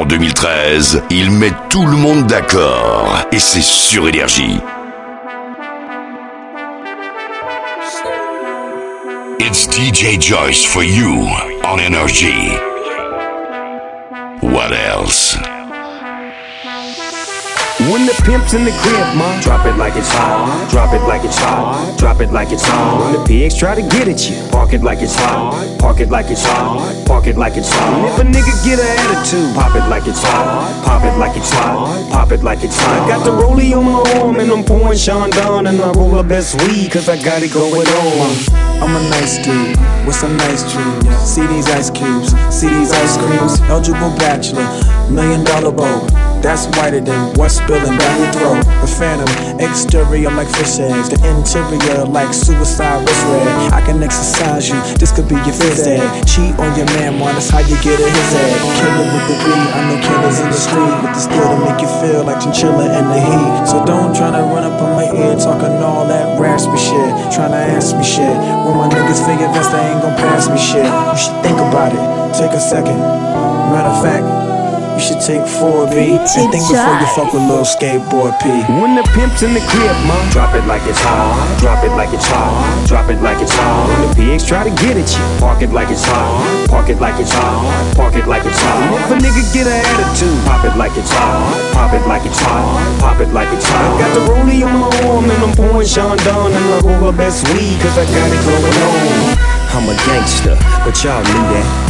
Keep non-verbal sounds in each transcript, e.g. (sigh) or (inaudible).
en 2013, il met tout le monde d'accord. Et c'est sur Énergie. It's DJ Joyce for you on Energy. What else? When the pimp's in the crib, ma, drop it like it's hot. Drop it like it's hot. Drop it like it's hot. When the pigs try to get at you, park it like it's hot. Park it like it's hot. Park it like it's hot. If a nigga get an attitude, pop it like it's hot. Pop it like it's hot. Pop it like it's hot. Got the rollie on my arm and I'm pouring Chandon and I roll the best weed cause I got it going on. I'm a nice dude with some nice dreams. See these ice cubes, see these ice creams. Eligible bachelor, million dollar bow. That's whiter than what's spilling down your throat. The phantom, exterior like fish eggs, the interior like suicide wrist red. I can exercise you, this could be your phys ed. Cheat on your man, man, that's how you get a his head. Killer with the weed, I know killers in the street with the steel to make you feel like chinchilla in the heat. So don't try to run up on my ear talking all that raspy shit, trying to ask me shit. When my niggas figure vest, they ain't gon' pass me shit. You should think about it, take a second. Matter of fact. You should take 4B and think before you fuck with little skateboard P. When the pimp's in the crib, ma, drop it like it's hot. Drop it like it's hot. Drop it like it's hot. When the pigs try to get at you, park it like it's hot. Park it like it's hot. Park it like it's hot. If a nigga get an attitude, pop it like it's hot. Pop it like it's hot. Pop it like it's hot. Got the rollie on my arm and I'm pouring Chandon and I roll the best weed cause I got it going on. I'm a gangster, but y'all knew that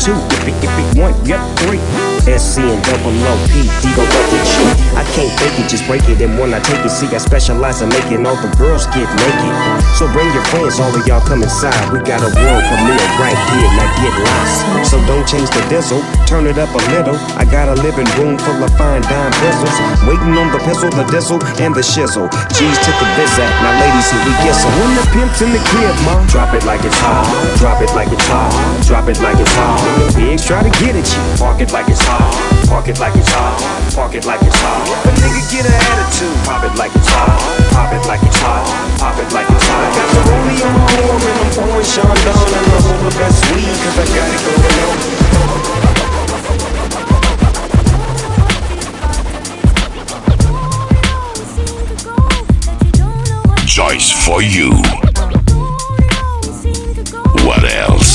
Two, if it, if it, one, yep, three. SC and double O P D go double G. I can't fake it, just break it. And when I take it, see, I specialize in making all the girls get naked. So bring your friends, all of y'all come inside. We got a world premiere right here, now get lost. So don't change the diesel, turn it up a little. I got a living room full of fine dime bristles. Waiting on the pistol, the diesel, and the shizzle. G's to the visit. Now, ladies, here we get some. When the pimp's in the crib, ma, drop it like it's hot. Drop it like it's hot. Drop it like it's hot. When the pigs try to get at you, park it like it's hot hot. Park it like it's hot. Park it like it's hot. If a nigga get an attitude, pop it like it's hot. Pop it like it's hot. Pop it like it's hot. Got the rollie on my arm and I'm pouring Sean down and I'm on the best weed cause I got it going on. Joyce for you. What else?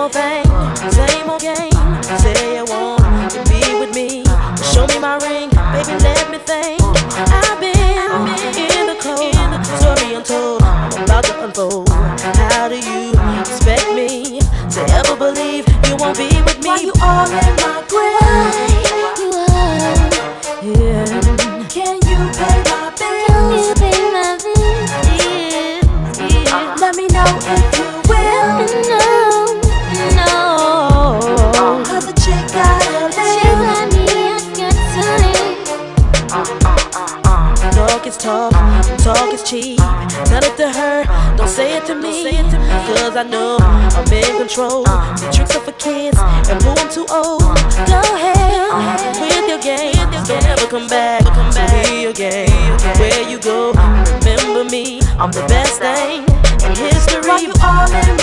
Same old thing, same old game. Say you want to be with me, show me my ring, baby. Let me think. I know I'm in control. The tricks are for kids, and boo, too old. Go ahead with your game. Don't ever come back to me again. Where you go, remember me. I'm the best thing in history. Why you all in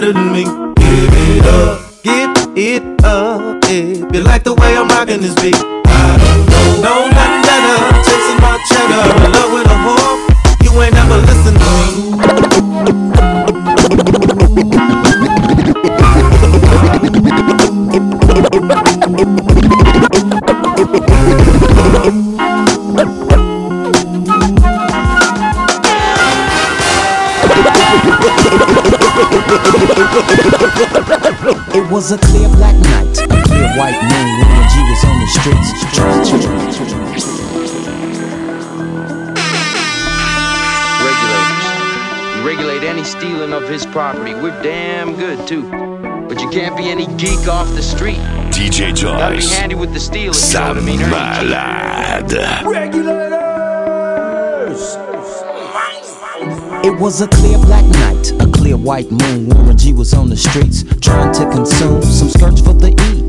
better than me. was a clear black night, a clear white moon when the G was on the streets. Regulators, you regulate any stealing of his property. We're damn good too, but you can't be any geek off the street. DJ Joyce. Gotta be handy with the stealing. Sam you know I mean? Malade. Regulators. It was a clear black night, a clear white moon. Warren G was on the streets trying to consume some skirts for the E,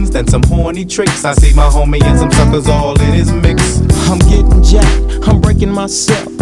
than some horny tricks. I see my homie and some suckers all in his mix. I'm getting jacked, I'm breaking myself.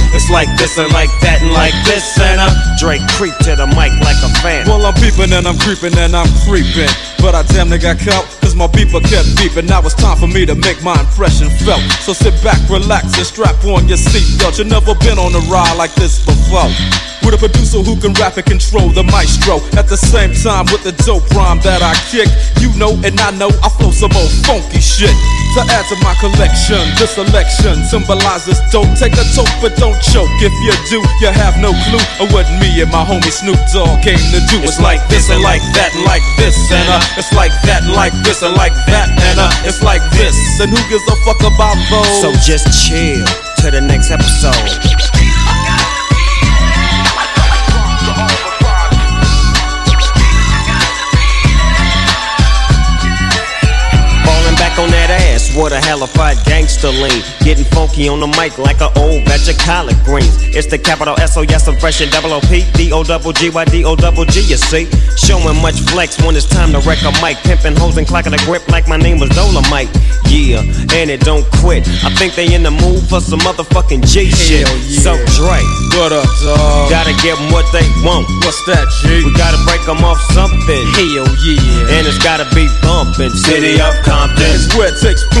it's like this and like that and like this and uh, Dre creep to the mic like a fan. Well, I'm peeping and I'm creeping and I'm creeping. But I damn near got caught, cause my beeper kept beeping. Now it's time for me to make my impression felt. So sit back, relax, and strap on your seatbelt. You've never been on a ride like this before. With a producer who can rap and control the maestro. At the same time, with the dope rhyme that I kick, you know and I know I flow some old funky shit. To add to my collection, this selection symbolizes don't Take a toke, but don't choke. If you do, you have no clue of what me and my homie Snoop Dogg came to do. It's like this and like that and like this and uh, it's like that like this and like that and uh, it's like this. And who gives a fuck about those? So just chill to the next episode. That ass, what a hellified gangster lean. Getting funky on the mic like an old batch of collard greens. It's the capital S O yes, I'm fresh and double O P D O double G Y D O double G. You see, showing much flex when it's time to wreck a mic. Pimping hoes and clocking a grip like my name was Dolomite. Yeah, and it don't quit. I think they in the mood for some motherfucking G shit. Hell yeah. So Dre, What up, dog? gotta give 'em what they want. What's that, G? We gotta break 'em off something. Hell yeah. And it's gotta be bumpin'. City of Compton. It's where it takes place,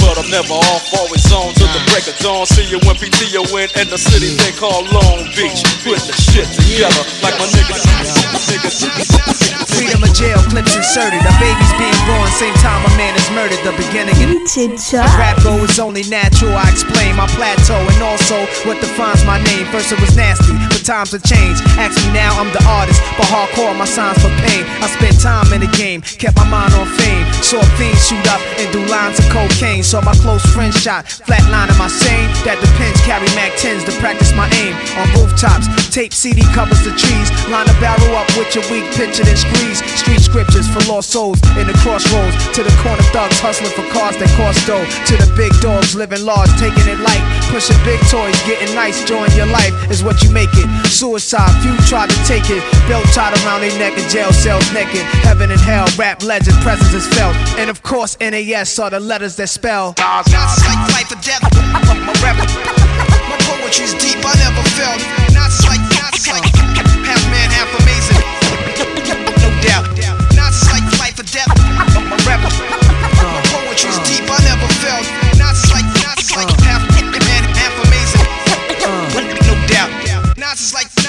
But I'm never off, always on till the break of dawn. See you when PTO in in the city they call Long Beach. Put the shit together like my niggas. Freedom of jail, clips inserted. A baby's being born, same time a man is murdered. The beginning and rap go is only natural. I explain my plateau and also what defines my name. First it was nasty, but times have changed. Ask me now, I'm the artist, but hardcore my signs for pain. I spent time in the game, kept my mind on fame. Saw fiends shoot up and do lines of cocaine. Saw my close friend shot, flatline in my sane. That depends, carry Mac 10s to practice my aim. On rooftops, tape CD covers the trees. Line a barrel up with your weak picture and squeeze. Street scriptures for lost souls in the crossroads. To the corner thugs hustling for cars that cost dough. To the big dogs living large, taking it light. Pushing big toys, getting nice, join your life is what you make it. Suicide, few tried to take it. Belt tied around their neck in jail cells naked. Heaven and hell, rap legend, presence is felt. And of course, NAS are the letters that spell. Not like life or death. My rap, my poetry's deep, I never felt. Not like, not like half man, half amazing.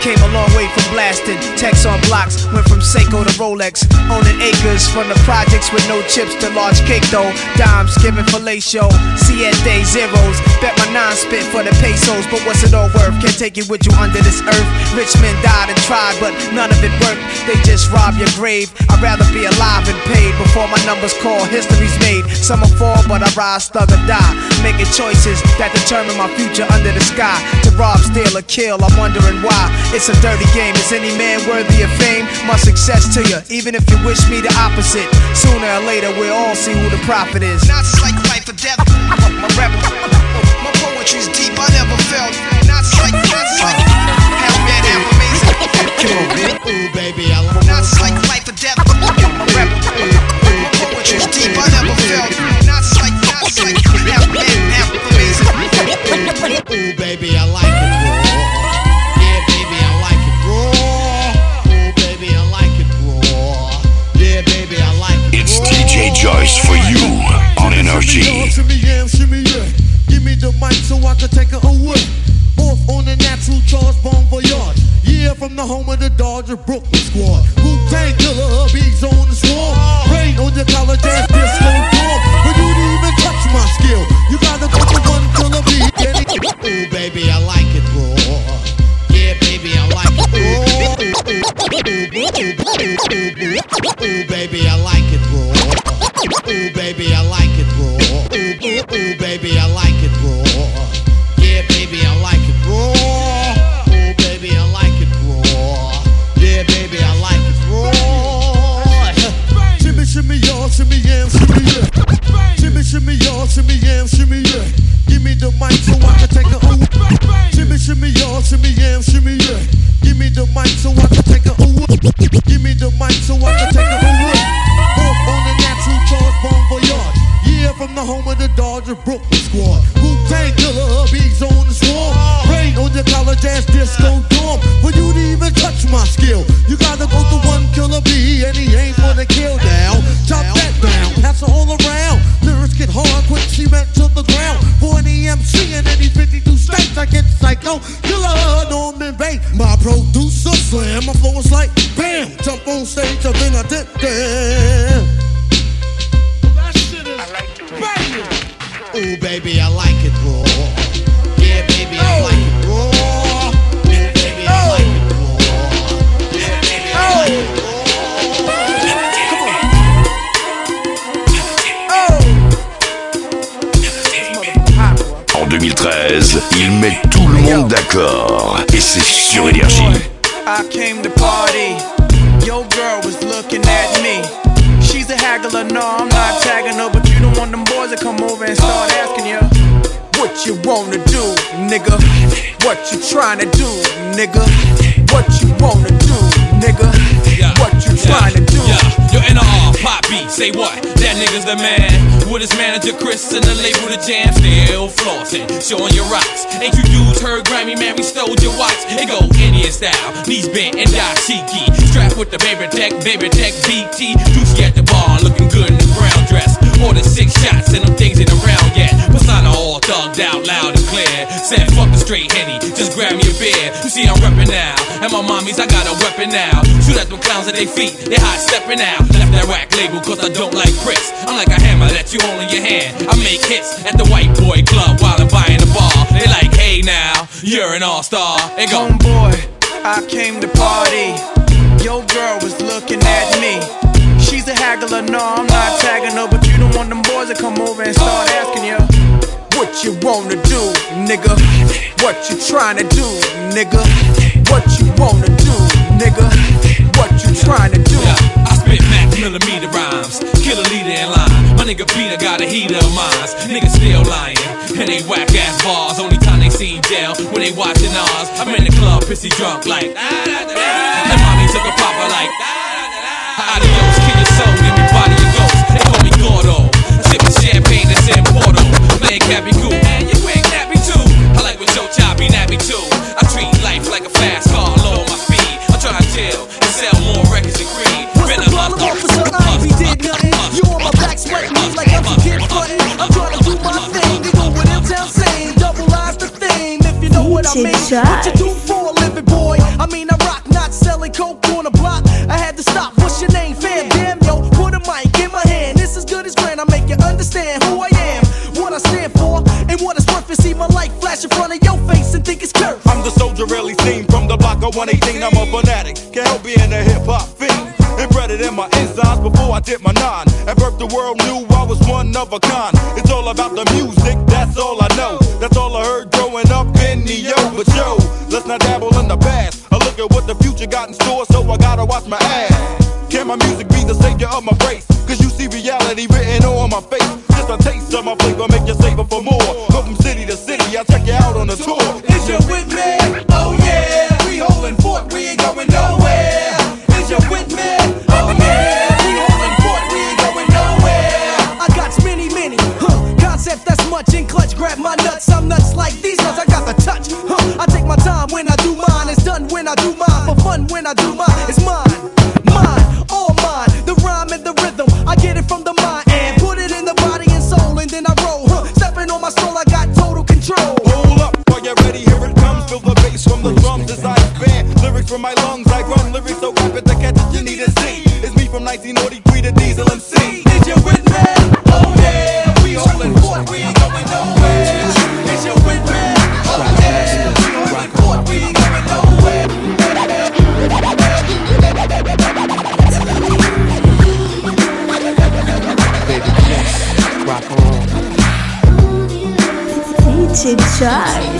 Came a long way from blasting. Text on blocks, went from Seiko to Rolex. Owning acres from the projects with no chips to large cake though. Dimes giving fellatio, siete zeros. Bet my nine spit for the pesos, but what's it all worth? Can't take it with you under this earth. Rich men died and tried, but none of it worked. They just rob your grave. I'd rather be alive and paid before my numbers call. History's made. Some will fall, but I rise, thug or die. Making choices that determine my future under the sky. To rob, steal, or kill, I'm wondering why. It's a dirty game. Is any man worthy of fame? My success to you, even if you wish me the opposite. Sooner or later, we'll all see who the prophet is. Not like life or death. My rap, my poetry's deep, I and then I dip there. Ooh, baby, I like it raw. Yeah, baby, I like it raw. Yeah, baby, I like it raw. Yeah, baby, I like it En 2013, il met tout le monde d'accord. Et c'est sur Énergie. I came to party. Your girl was looking at me. She's a haggler, no, I'm not tagging her, but you don't want them boys to come over and start asking you what you wanna do, nigga. What you tryna do, nigga. What you wanna do, nigga. What you tryna do. In YB, say what? That nigga's the man. With his manager Chris and the label the jam, still flossing, showing your rocks. Ain't you dudes heard Grammy man, we stole your watch? It go Indian style, knees bent and dashiki. Strapped with the baby tech, baby tech BT. Juicy at the bar, looking good in the brown dress. More than six shots and them things ain't around yet. All thugged out loud and clear. Said fuck the straight henny, just grab me a beer. You see I'm reppin' now, and my mommies I got a weapon now. Shoot at them clowns at their feet, they hot stepping out. Left that whack label cause I don't like pricks. I'm like a hammer that you hold in your hand. I make hits at the white boy club while I'm buying a bar. They like, hey now, you're an all star. They go, Homeboy, I came to party. Your girl was looking at me. She's a haggler, no, I'm not tagging her, but you don't want them boys to come over and start asking you. What you wanna do, nigga? What you tryna do, nigga? What you wanna do, nigga? What you tryna do? Yeah, I spit max millimeter rhymes, kill a leader in line. My nigga Peter got a heater of mines. Niggas still lying, and they whack ass bars. Only time they see jail when they watching ours. I'm in the club, pissy drunk like. And mommy took a popper like. Adios, kill your soul, give me body your ghost. They call me Gordo, sipping champagne that's in Porto. Man, can't be I mean. What you do for a living, boy? I mean, I rock, not selling coke on the block. I had to stop. What's your name, fam? Damn, yo, put a mic in my hand. This is good as grand. I make you understand who I am, what I stand for, and what it's worth. And see my light flash in front of your face and think it's curse. I'm the soldier really seen from the block of 118. I'm a fanatic, can't help being a hip hop fiend. Embedded in my insides before I did my nine. At birth, the world knew I was one of a kind. It's all about the music, that's all I know. That's all I heard yo. But yo, let's not dabble in the past. I look at what the future got in store, so I gotta watch my ass. Can my music be the savior of my race? Cause you see reality written on my face. Just a taste of my flavor, make you savor for more. My nuts, like these nuts. I got the touch, huh? I take my time when I do mine. It's done when I do mine. For fun when I do mine. It's mine, mine, all mine. The rhyme and the rhythm, I get it from the mind and put it in the body and soul, and then I roll, huh? Stepping on my soul, I got total control. Hold up, are you ready? Here it comes. Feel the bass from the drums as I expand. Lyrics from my lungs, I run lyrics so rapid the catch you need to see. It's me from 1943 to Diesel MC. DJ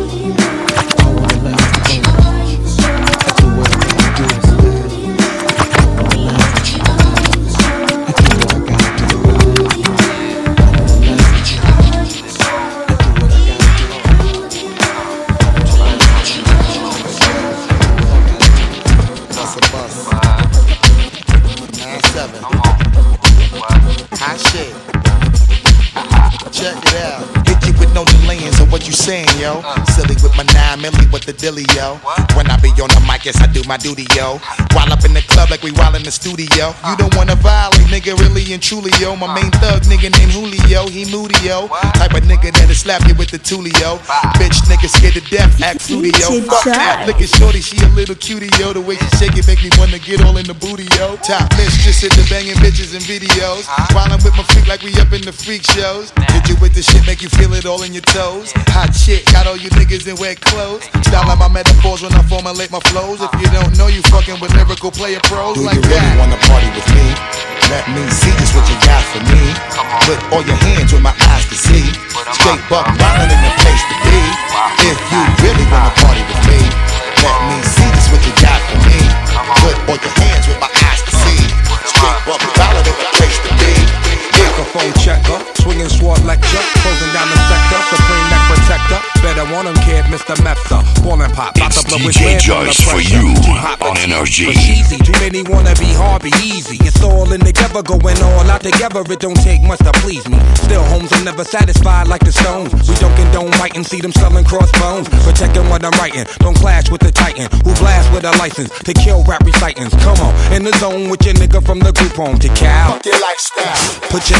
Yo. When I be on the mic, yes, I do my duty, yo. While up in club like we while in the studio. You don't wanna violate, nigga, really and truly, yo. My main thug nigga named Julio, he moody, yo. Type of nigga that'll slap you with the tulio. Bitch, nigga scared to death, act yo. Fuck that. Look at Shorty, she a little cutie, yo. The way she shake it make me wanna get all in the booty, yo. Top mistress at the banging bitches and videos. While I'm with my freak like we up in the freak shows. Hit you with the shit, make you feel it all in your toes. Hot shit, got all you niggas in wet clothes. Style like my metaphors when I formulate my flows. If you don't know, you fucking with lyrical player pros Do like you really that. wanna party with me? Let me see just what you got for me. Put all your hands with my eyes to see. Straight buck wildin' in the place to be. If you really wanna party with me, let me see just what you got for me. Put all your hands with my eyes to see. Straight buck wildin' in the place to be. Microphone checker, swinging sword lecture, closing down the sector, supreme neck protector. Better want him, kid, Mr. Mepsa. Ballin' pop, about to blow his DJ lid from the Joyce for you Too hot on for NRG. easy. Too many wanna be hard, be easy. It's all in together, going all out together. It don't take much to please me. Still, homes are never satisfied like the stones. We don't condone writing, see them selling crossbones. Protecting what I'm writing, don't clash with the titan who blast with a license to kill rap recitants. Come on, in the zone with your nigga from the group home to Cal. Fuck your lifestyle. Put your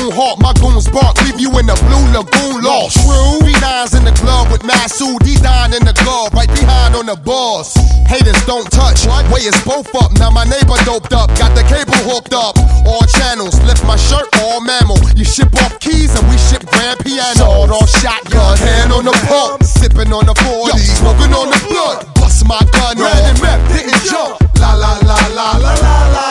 hawk, my goons bark, leave you in the blue lagoon lost. True. B9's in the club with Masu, D9 in the glove, right behind on the boss. Haters don't touch, way is both up. Now my neighbor doped up, got the cable hooked up. All channels, lift my shirt, all mammal. You ship off keys and we ship grand piano. Sawed off shotgun, hand on the pump, sipping on the 40, smoking on the blood. Bust my gun, red and meth, didn't jump. La la la la la la la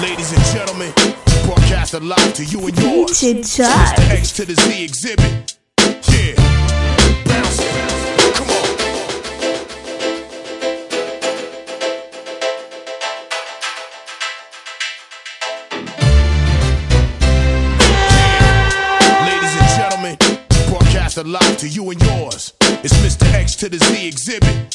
Ladies and gentlemen, broadcast live to you and yours. DJ It's Joyce. the X to the Z exhibit. To the Z exhibit.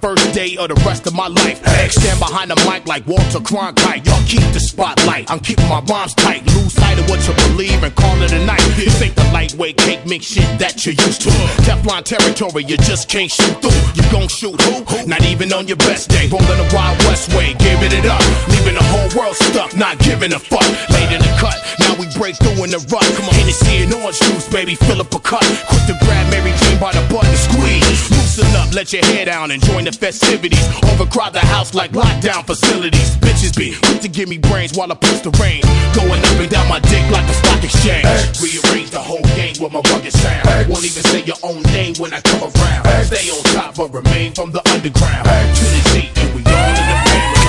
First day of the rest of my life. Stand behind the mic like Walter Cronkite. Y'all keep the spotlight. I'm keeping my rhymes tight. Lose sight of what you believe and call it a night. This ain't the lightweight cake mix shit that you're used to. Teflon territory, you just can't shoot through. You gon' shoot who? Not even on your best day. Rolling the Wild West way, giving it up. Leaving the whole world stuck, not giving a fuck. Late in the cut, now we break through in the rut. Come on, Hennessy and orange juice, baby, fill up a cup. Quick to grab Mary Jane by the butt and squeeze. Loosen up, let your hair down and join the festivities. Overcrowd the house like lockdown facilities. Bitches be quick to give me brains while I push the rain. Going up and down my dick like a stock exchange. Rearrange the whole game with my rugged sound. Won't even say your own name when I come around. Stay on top but remain from the underground. To the and we all in the family.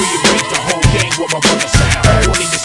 Rearrange the whole game with my rugged sound. Won't even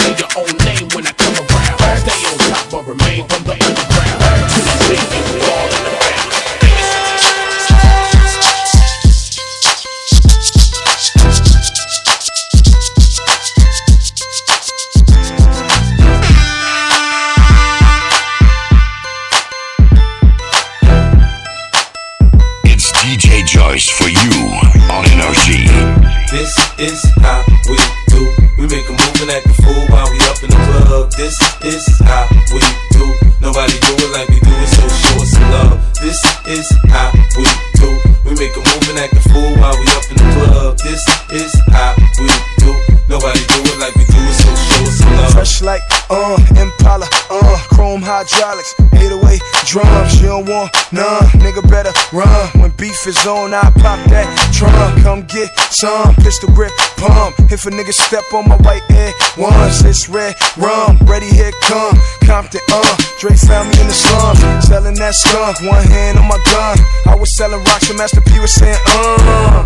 is on, I pop that trunk. Come get some pistol grip pump. If a nigga step on my white air once, it's red rum. Ready, here come Compton, uh. Dre found me in the slums, selling that skunk. One hand on my gun. I was selling rocks, and Master P was saying, uh.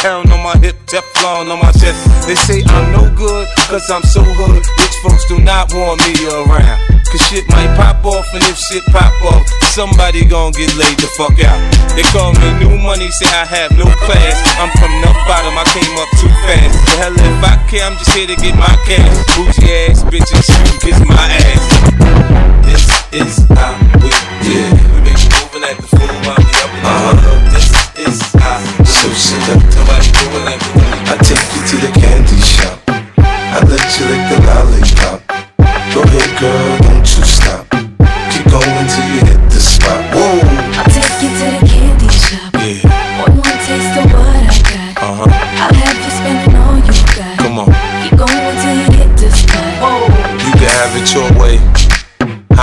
pound on my hip, Teflon on my chest. They say I'm no good, cause I'm so hood. Rich folks do not want me around. Cause shit might pop off, and if shit pop off, somebody gon' get laid the fuck out. They call me new money, say I have no class. I'm from the bottom, I came up too fast. The hell if I care, I'm just here to get my cash. Bougie ass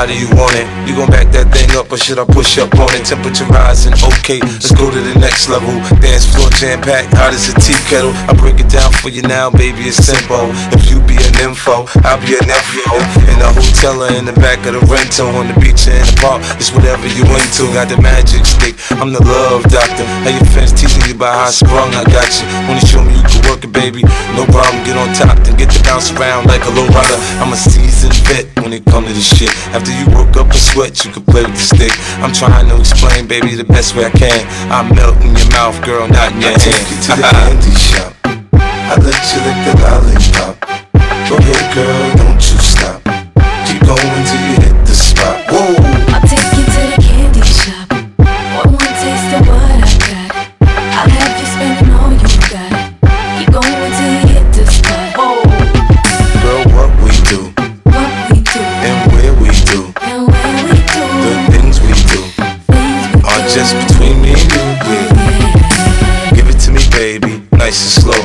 How do you want it? You gon' back that thing up or should I push up on it? Temperature rising, okay, let's go to the next level. Dance floor jam packed, hot as a tea kettle. I break it down for you now, baby, it's simple. If you be an info, I'll be an info. In the hotel or in the back of the rental, on the beach or in the park, it's whatever you into. Got the magic stick, I'm the love doctor. How your fans teaching you about how sprung I got you. Wanna show me you can work it, baby? No problem, get on top, then get to bounce around like a low rider. I'm a seasoned vet when it come to this shit. After you work up a sweat, you can play with the stick. I'm trying to explain, baby, the best way I can. I melt in your mouth, girl, not in your I hand. take you to the candy shop. I let you lick the lollipop. Go ahead, girl, don't you stop. Keep going baby.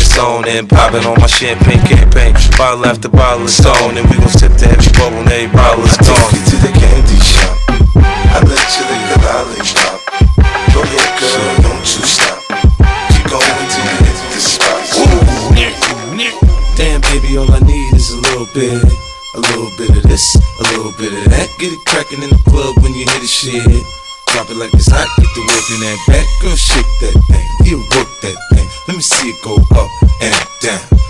it's on and popping on my champagne campaign. Bottle after bottle is on, and we gon' sip the heavy bubble, and every bottle is gone. I take you to the candy shop. I let you lick the lollipop. Go ahead, girl, don't you stop. Keep going till you hit the spot. Damn, baby, all I need is a little bit. A little bit of this, a little bit of that. Get it crackin' in the club when you hear the shit. Drop it like it's hot, get the work in that back. Girl, shake that thing, you work that thing. Let me see it go up and down.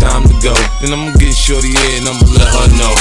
time to go. Then I'ma get shorty in I'ma let her know.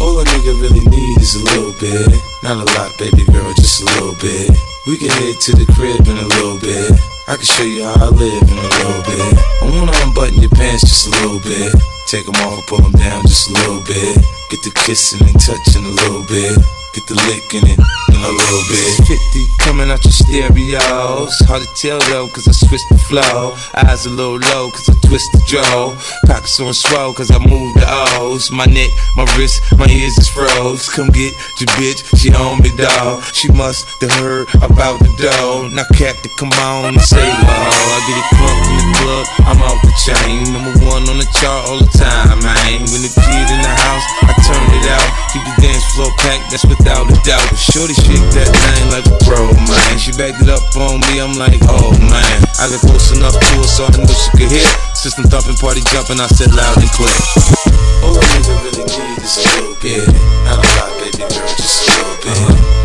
All a nigga really need is a little bit. Not a lot, baby girl, just a little bit. We can head to the crib in a little bit. I can show you how I live in a little bit. I wanna unbutton your pants just a little bit. Take them off pull them down just a little bit. Get the kissing and touching a little bit. Get the licking it in a little bit. 50 coming out your stereos. Hard to tell though, cause I switch the flow. Eyes a little low, cause I twist the jaw. Pockets on swell, cause I move the O's. My neck, my wrist, my ears is froze. Come get your bitch, she on me, dog. She must have heard about the dough. Now, Captain, come on and say low. Oh, I get it crunk in the club, I'm off the chain. Number one on the chart all the time, man. When the kid in the house, I turn it out. Keep the dance floor packed, that's without a doubt. Shorty shake that thing like a pro, man. She backed it up on me, I'm like, oh man. I got close enough to her so I knew she could hear. System thumping, party jumping, I said loud and clear. A nigga really need is a little bit. Not a lot, baby girl, just a little bit.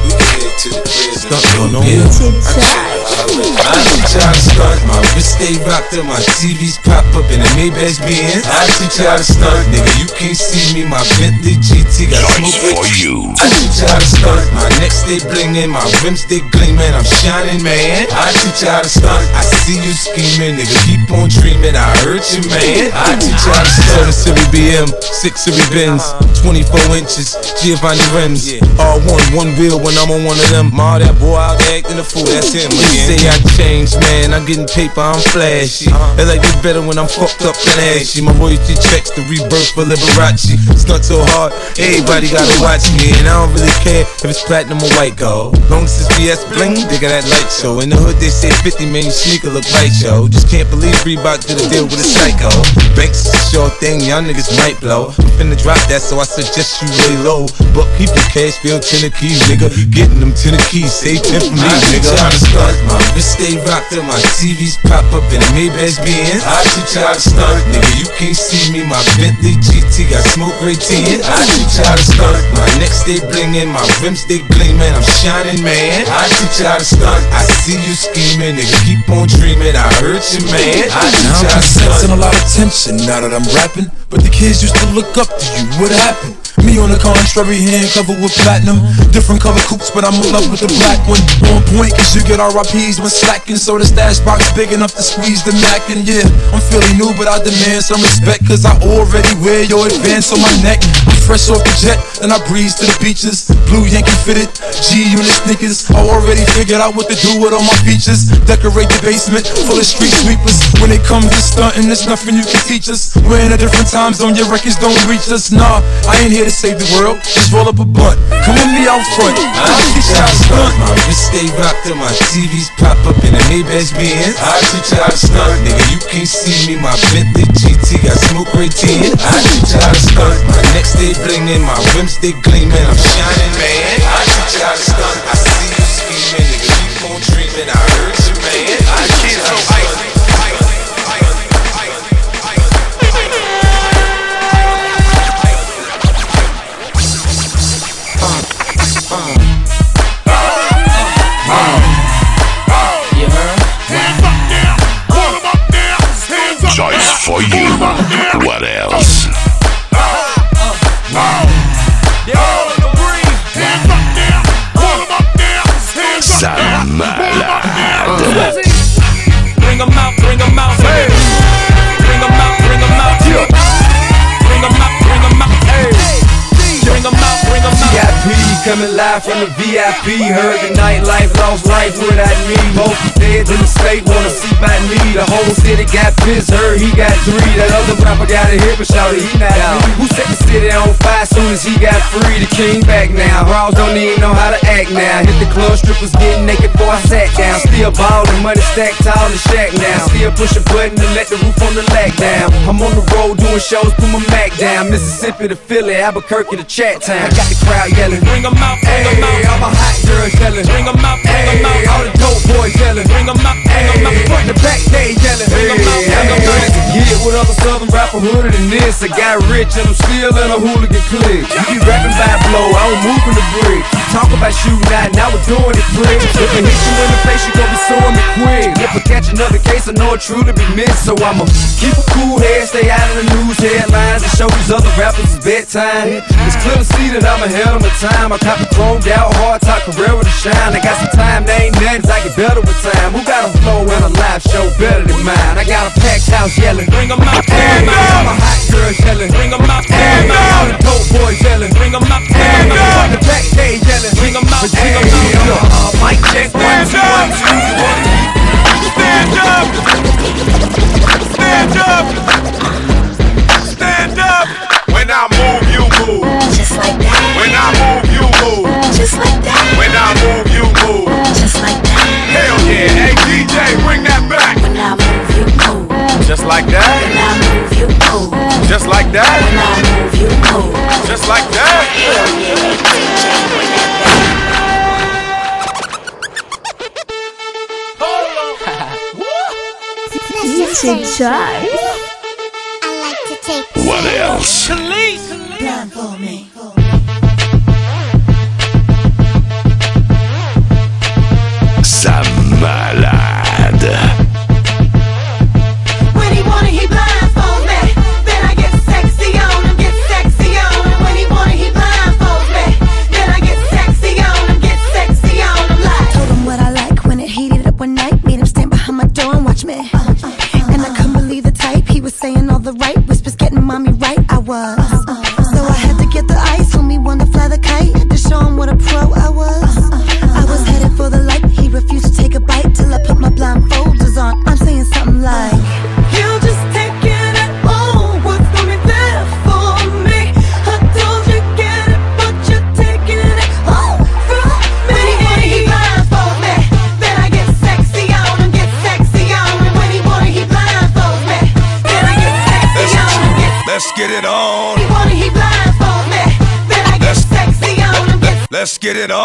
We to the crib in a little bit. I can show you how I live. I teach you how to start. My wrist stay rocked up, my TVs pop up in the Maybach Benz. I teach you how to start, nigga. You can't see me, my Bentley GT got Joints smoke for you. I teach you how to start. My neck stay blingin', my rims stay gleamin'. I'm shining, man. I teach you how to start. I see you scheming, nigga. Keep on dreaming. I heard you, man. I teach you how to start. 7 Series BM, 6 Series Benz, 24 inches, Giovanni rims. All one, one wheel when I'm on one of them. Ma, that boy out acting a fool. That's him again. Say I changed, man. I'm getting paper, I'm flashy. Uh-huh. They like it better when I'm fucked up and ashy. My royalty checks the rebirth for Liberace. It's not so hard. Everybody gotta watch me, and I don't really care if it's platinum or white gold. Long as it's BS bling, they got that light show. In the hood, they say 50 million sneaker look right, yo. Just can't believe Reebok did a deal with a psycho. Banks is a sure thing, y'all niggas might blow. I'm finna drop that, so I suggest you lay low. But keep your cash, feel 10 keys, nigga. Getting them 10 keys, say 10 for me, nigga. I you how to start, my wrist stay rocked up, my TVs pop up in the Maybach Benz. I teach you how to start, nigga. You can't see me, my Bentley GT got smoke gray tin. I teach you how to start, my neck stay blingin', my rims stay gleamin'. I'm shining, man. I teach you how to start. I see you scheming, nigga. Keep on dreaming. I heard you, man. I Now I'm to sensing a lot of tension now that I'm rapping. But the kids used to look up to you. What happened? Me on the contrary, hand covered with platinum. Different color coupes, but I'm in love with the black one. On point, cause you get RIPs when slacking. So the stash box big enough to squeeze the Mac. And yeah, I'm feeling new, but I demand some respect. Cause I already wear your advance on my neck. I'm fresh off the jet, and I breeze to the beaches. Blue Yankee fitted, G unit sneakers. I already figured out what to do with all my features. Decorate the basement full of street sweepers. When it comes to stunting, there's nothing you can teach us. We're in a different time zone, your records don't reach us. Nah, I ain't here to save the world, just roll up a butt. Come with me out front. I stunt. My wrist stay rocked up, my TVs pop up in the Maybach Benz. I how to stunt, nigga. You can't see me, my Bentley GT got smoke gray tin. I how to stunt. My neck stay blingin', my rims stay gleamin'. I'm shining, man. I how to stunt. I live from the VIP. Heard the nightlife, lost life without me. Both dead in the state, wanna see by me. The whole city got pissed, heard he got three. That other rapper got a hit, but shouted he not me. Who set the city on fire soon as he got free? The king back now. Bras don't even know how to act now. Hit the club, strippers getting naked before I sat down. Still ballin', money stacked tall in the shack now. Still push a button to let the roof on the lag down. I'm on the road doing shows, put my Mac down. Mississippi to Philly, Albuquerque to Chat Town. I got the crowd yelling. Bring 'em out, bring 'em out. Hey, all my hot girls yelling. Bring 'em out, bring 'em out. All the dope boys yelling. Bring 'em out, bring 'em out. Front to back, they yelling. Bring 'em out, bring 'em out. Get with other southern rapper hooded than this. I got rich and I'm still in a hooligan clique. You be rapping by blow, I don't move in the brick. Talk about shooting out, now we're doing it quick. If I hit you in the face, you gon' be suing me quick. If I catch another case, I know it truly be missed. So I'ma keep a cool head, stay out of the news headlines, and show these other rappers it's bedtime. It's clear to see that I'm ahead of my time. I cop a chromed out, hard top career with a shine. I got some time, they ain't nothing, I get better with time. Who got a flow and a live show better than mine? I got a packed house yelling. Bring 'em out, bring 'em out. All my hot girls yelling. Bring 'em out, bring 'em All out. the dope boys yelling. Bring 'em out, bring 'em out. Front to back, they yelling. Bring 'em out, bring 'em Hey, out. uh, mic check, one, two, one, two, one. Stand up! Stand up! Stand up! When I move, you move. Just like that. When I move, you move. Just like that. When I move, you move. Just like that. Hell yeah. Hey, DJ, bring that back. When I move, you move. Just like that. When I move, you move. Just like that. When. I move, you move. Just like that. Hell yeah. DJ, bring that back. DJ Charles. (laughs) What else? Blindfold me. Ça get it on.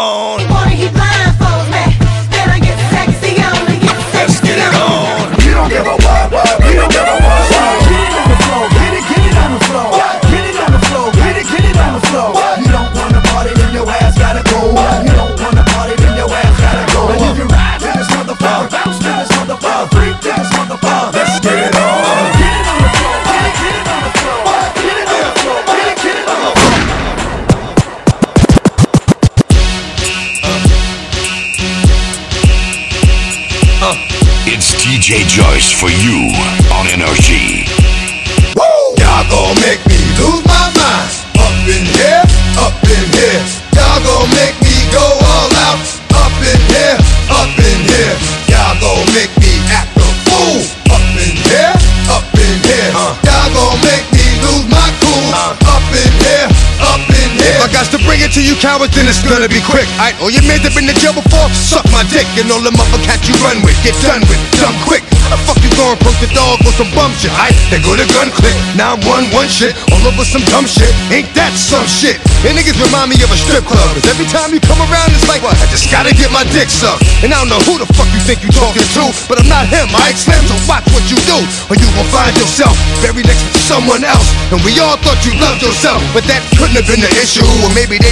Got to you cowards, then it's gonna be quick. I all your mans have been to jail before, suck my dick, and all the motherfuckers you run with, get done with, dumb quick. How the fuck you gonna approach the dog with some bum shit? I they go to gun click, now I'm one one shit, all over some dumb shit. Ain't that some shit? And niggas remind me of a strip club, cause every time you come around, it's like? I just gotta get my dick sucked. And I don't know who the fuck you think you talking to, but I'm not him, I Slim, so watch what you do, or you gon' find yourself buried next to someone else. And we all thought you loved yourself, but that couldn't have been the issue. Or maybe they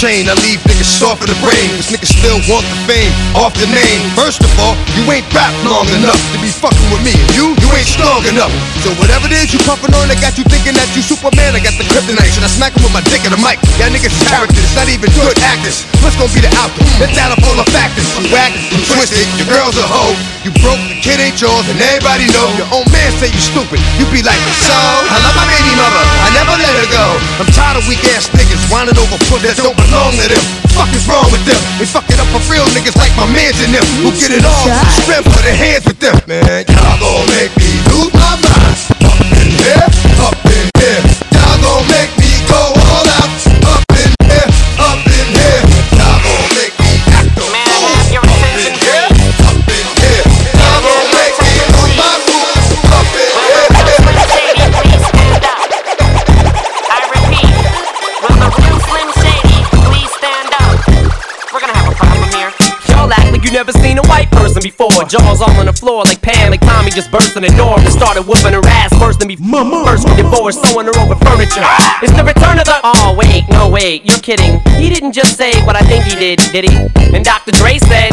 chain. I leave niggas soft in the brain, cause niggas still want the fame off the name. First of all, you ain't rap long enough to be fucking with me. You, you ain't strong enough. So whatever it is you puffin' on, that got you thinking that you Superman. I got the kryptonite, and I smack 'em with my dick in the mic. Y'all niggas characters, not even good actors. What's gonna be the outcome? Let's add up all the factors. You whack, you twisted, your girl's a hoe. You broke, the kid ain't yours, and everybody know. Your own man say you stupid. You be like, so, I love my baby mother, I never let her go. I'm tired of weak ass niggas whining over foot that don't to them. Fuck is wrong with them? They fuck it up for real niggas like my mans and them who get it all strength for their hands with them. Man, y'all gon' make me lose my mind. Up in Jaws all on the floor like Pam, like Tommy just burst in the door and started whooping her ass worse than me. First with divorce, throwing her over furniture. Ah! It's the return of the. Oh wait, no wait, you're kidding. He didn't just say what I think he did, did he? And Dr. Dre said.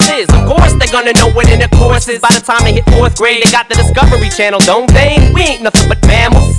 Of course, they're gonna know what intercourse is. By the time they hit fourth grade, they got the Discovery Channel, don't they? We ain't nothing but mammals.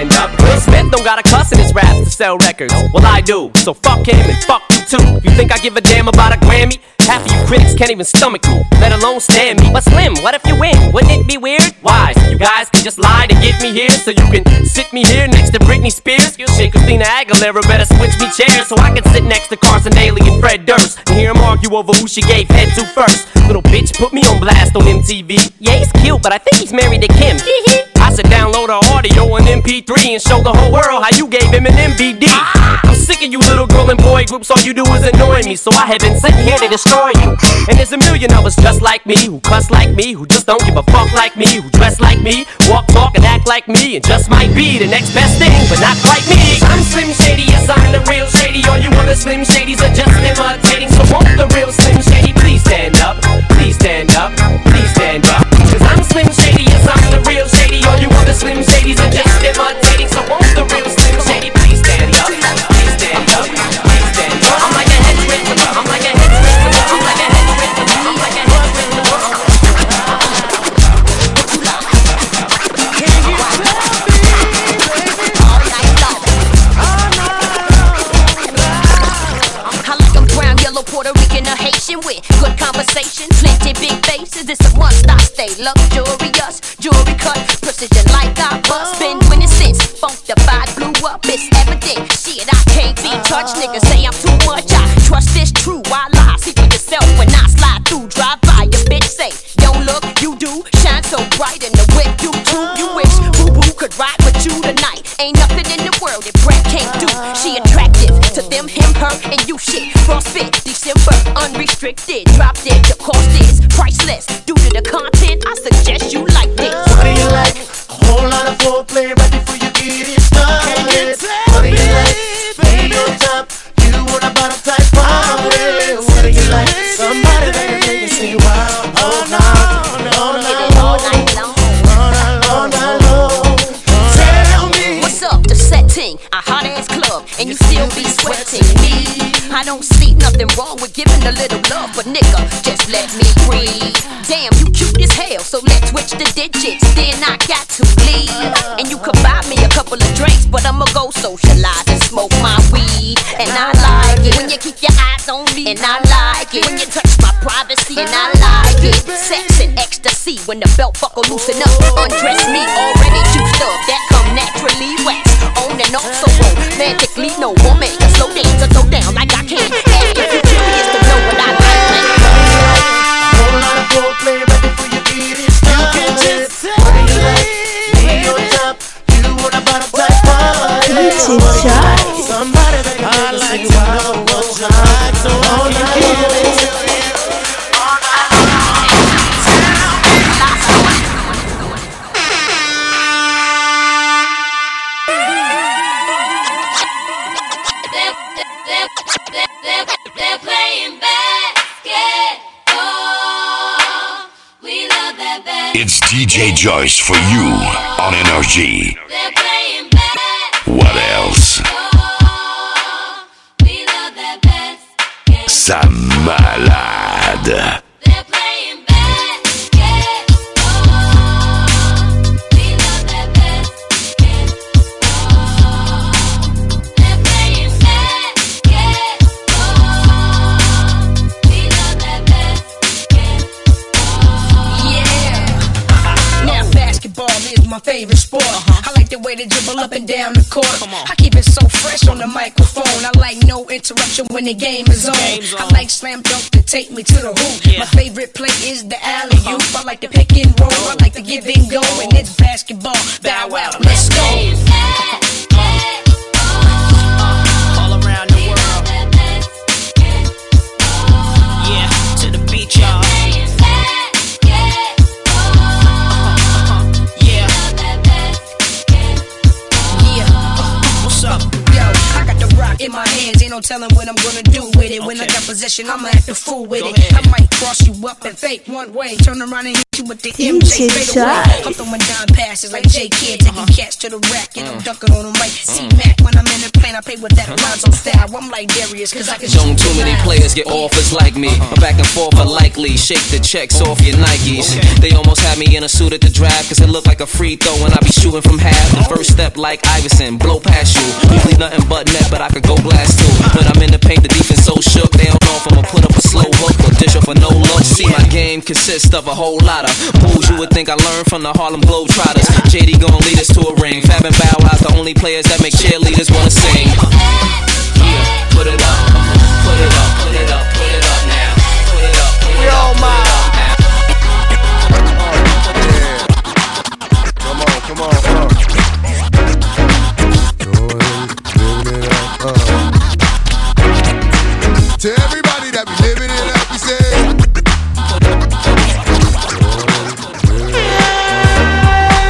Will Smith don't got a cuss in his raps to sell records. Well, I do. So fuck him and fuck you too. You think I give a damn about a Grammy? Half of you critics can't even stomach me, let alone stand me. But Slim, what if you win? Wouldn't it be weird? Why? You guys can just lie to get me here, so you can sit me here next to Britney Spears. Shit, Christina Aguilera better switch me chairs so I can sit next to Carson Daly and Fred Durst and hear them argue over who she gave head to first. Little bitch put me on blast on MTV. Yeah, he's cute, but I think he's married to Kim. (laughs) I said download her audio on MP3 and show the whole world how you gave him an MVD. I'm sick of you little girl and boy groups, all you do is annoy me. So I have been sitting here to destroy you. And there's a million us just like me, who cuss like me, who just don't give a fuck like me, who dress like me, walk, talk, and act like me, and just might be the next best thing, but not quite me. I'm Slim Shady, yes, I'm the real Shady. All you other Slim Shadys are just imitating. So won't the real Slim Shady please stand up? Please stand up, please stand up. Cause I'm Slim Shady, yes, I'm the real Shady. All you other Slim Shadys are just stay luxurious, jewelry us, jewelry cut, precision like I bust. Oh. Been winning since funk the vibe blew up. It's evident. Shit, I can't be oh. touched. Niggas say I'm too much. I trust this true. I lie. See for yourself when I slide through. Drive by your bitch say, don't look, you do. Shine so bright in the whip, you too. You oh. wish boo boo could ride with you tonight. Ain't nothing in the world that Brett can't do. She attractive to them, him, her, and you shit. Frostbit, December, unrestricted. Drop dead, the cost is priceless. Due to the content, I suggest nothing wrong with giving a little love, but nigga, just let me breathe. Damn, you cute as hell, so let's switch the digits. Then I got to leave, and you could buy me a couple of drinks, but I'ma go socialize and smoke my weed. And I like it when you keep your eyes on me, and I like it. When you touch my privacy, and I like it. Sex and ecstasy when the belt buckle loosen up. Undress Joyce for you on Energy. They're playing basketball. What else? Oh, we love that basketball. Ça malade. Up and down the court. I keep it so fresh on the microphone. I like no interruption when the game is on. I like slam dunk to take me to the hoop. My favorite play is the alley oop. I like the pick and roll. I like the give and go. And it's basketball. Bow wow, let's go. Ain't no telling what I'm gonna do with it. When I got possession, I'ma act a fool with it. I might cross you up and fake one way. Turn around and hit you with the MJ fade away. I'm throwing down passes like J Kidd, taking uh-huh. cats to the rack and I'm mm. dunking on them like mm. T Mac. When I'm in the plane, I play with that uh-huh. Lonzo style. I'm like Darius, cause I can Shown shoot too many the players get offers like me. I'm back and forth are likely. Shake the checks off your Nikes. They almost had me in a suit at the draft, cause it looked like a free throw when I be shooting from half. The first step like Iverson, blow past you. Usually nothing but net, but I could go blast too. When I'm in the paint, the defense so shook. They don't know if I'ma put up a slow hook or dish off for no look. See, my game consists of a whole lot of moves you would think I learned from the Harlem Globetrotters. JD gon' lead us to a ring. Fab and Bow Wow's the only players that make cheerleaders wanna sing. Yeah, put it up, put it up, put it up, put it up now. Put it up, put it up, put it up now. Come on, come on, uh. Go ahead, living it up, uh. To everybody that be living it up, we say.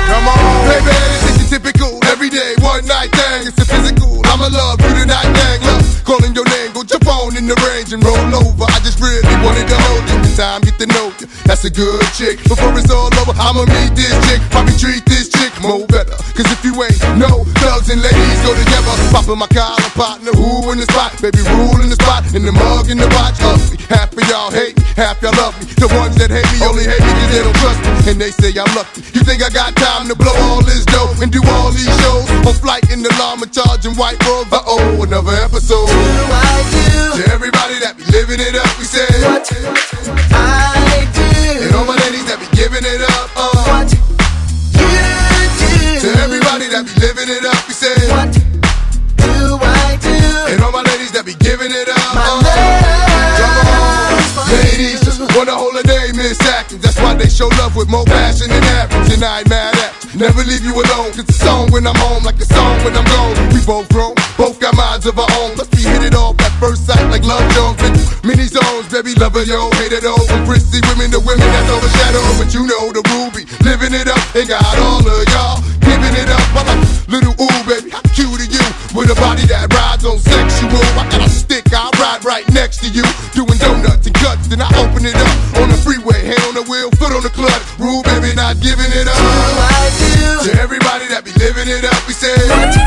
Come on, baby, it's your typical everyday one night thing. It's a physical. I'ma love you tonight, dang. Love calling your name, go jump on in the range and roll over. I just really wanted to hold you. The time get to know you. That's a good chick. Before it's all over, I'ma meet this chick. Probably treat this chick more better. Cause if and ladies go together. Popping my collar partner, who in the spot? Baby, rule in the spot. In the mug, in the watch. Ugly. Half of y'all hate me, half y'all love me. The ones that hate me only hate me cause they don't trust me. And they say I'm lucky. You think I got time to blow all this dough and do all these shows? On flight in the llama charging white robes. Uh oh, another episode. To everybody that be living it up, we say. What Ladies just wanna a day, Miss Atkins. That's why they show love with more passion than average. And I ain't mad at. Never leave you alone. Cause it's a song when I'm home, like a song when I'm gone. We both grown, both got minds of our own. Let's be hit it off at first sight like love Jones. Through Many zones, baby, lover, yo, hate it all. From prissy women to women that's overshadowed. But you know the ruby, living it up, and got all of y'all giving it up. I like little ooh, baby, how cute are you? With a body that rides on sexual. I got a stick, I ride right next to you. Doing donuts and guts, then I open it up not giving it up. To everybody that be living it up, we say.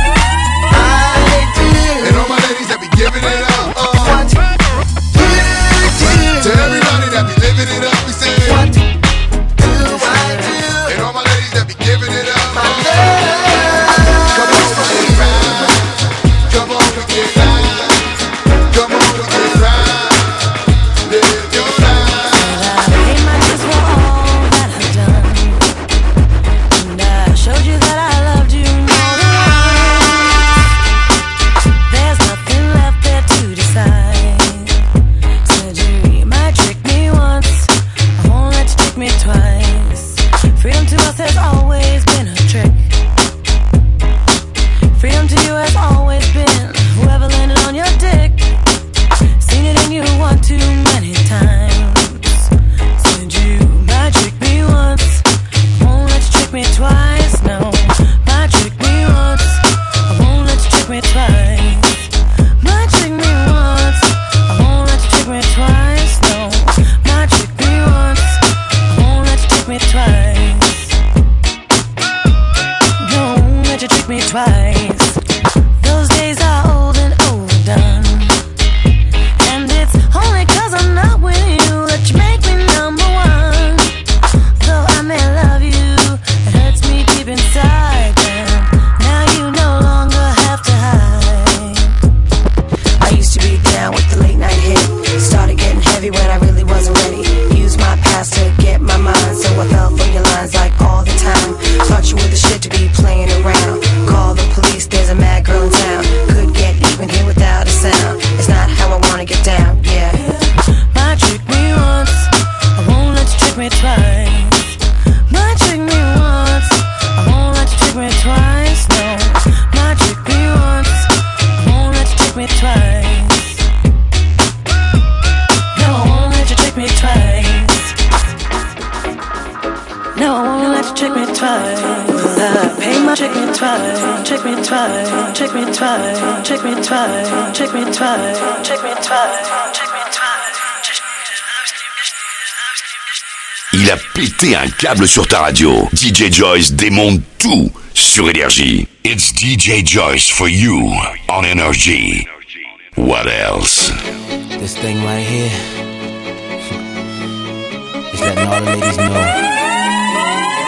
Câble sur ta radio. DJ Joyce démonte tout sur Énergie. It's DJ Joyce for you on Energy. What else? This thing right here is letting all the ladies know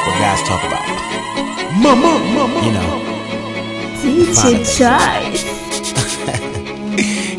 what guys talk about. Mama, mama. You know, DJ Joyce.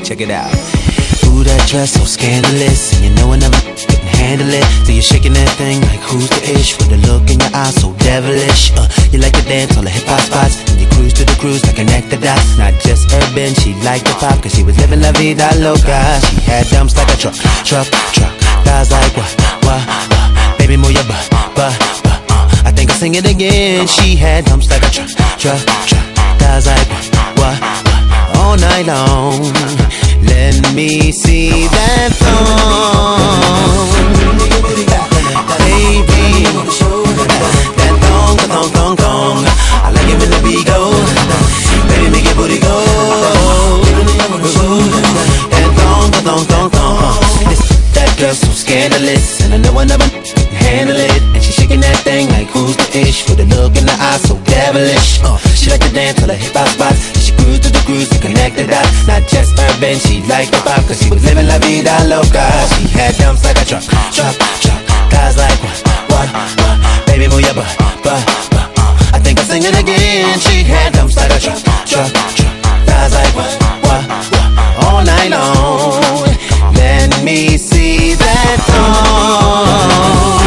(laughs) check it out. Ooh, that dress so scandalous, and you know I never can handle it. So you're shaking that thing like who's the ish with the look in your eyes so devilish. Uh, you like to dance on the hip hop spots, and you cruise to the cruise like connect the dots. Not just urban, she liked the pop, cause she was living la vida loca. She had dumps like a truck, truck, truck. Thighs like what, what, what. Baby, move your butt, butt, butt. Uh, I think I'll sing it again. She had dumps like a truck, truck, truck. Thighs like what, what, what. All night long. Let me see that thong. Baby, that thong, that thong, thong, thong. I like it when the beat go. Baby, make your booty go. That thong, that thong, thong, thong. That girl so scandalous, and I know I never handle it. And shaking that thing like who's the ish with a look in the eye so devilish. Uh, she like to dance till the hip hop spots. She cruise to the cruise to connect the dots. Not just urban, she liked the pop cause she was living la vida loca. She had dumps like a truck, truck, truck. Guys like what, what, what? Baby, move your butt, butt, butt. I think I'll sing it again. She had dumps like a truck, truck, truck. Guys like what, what, what? All night long. Let me see that thong.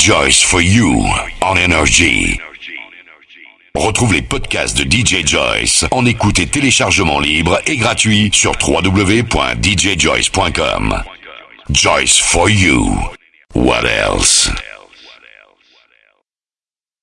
Joyce for you on Energy. Retrouve les podcasts de DJ Joyce en écoute et téléchargement libre et gratuit sur www.djjoyce.com. Joyce for you. What else?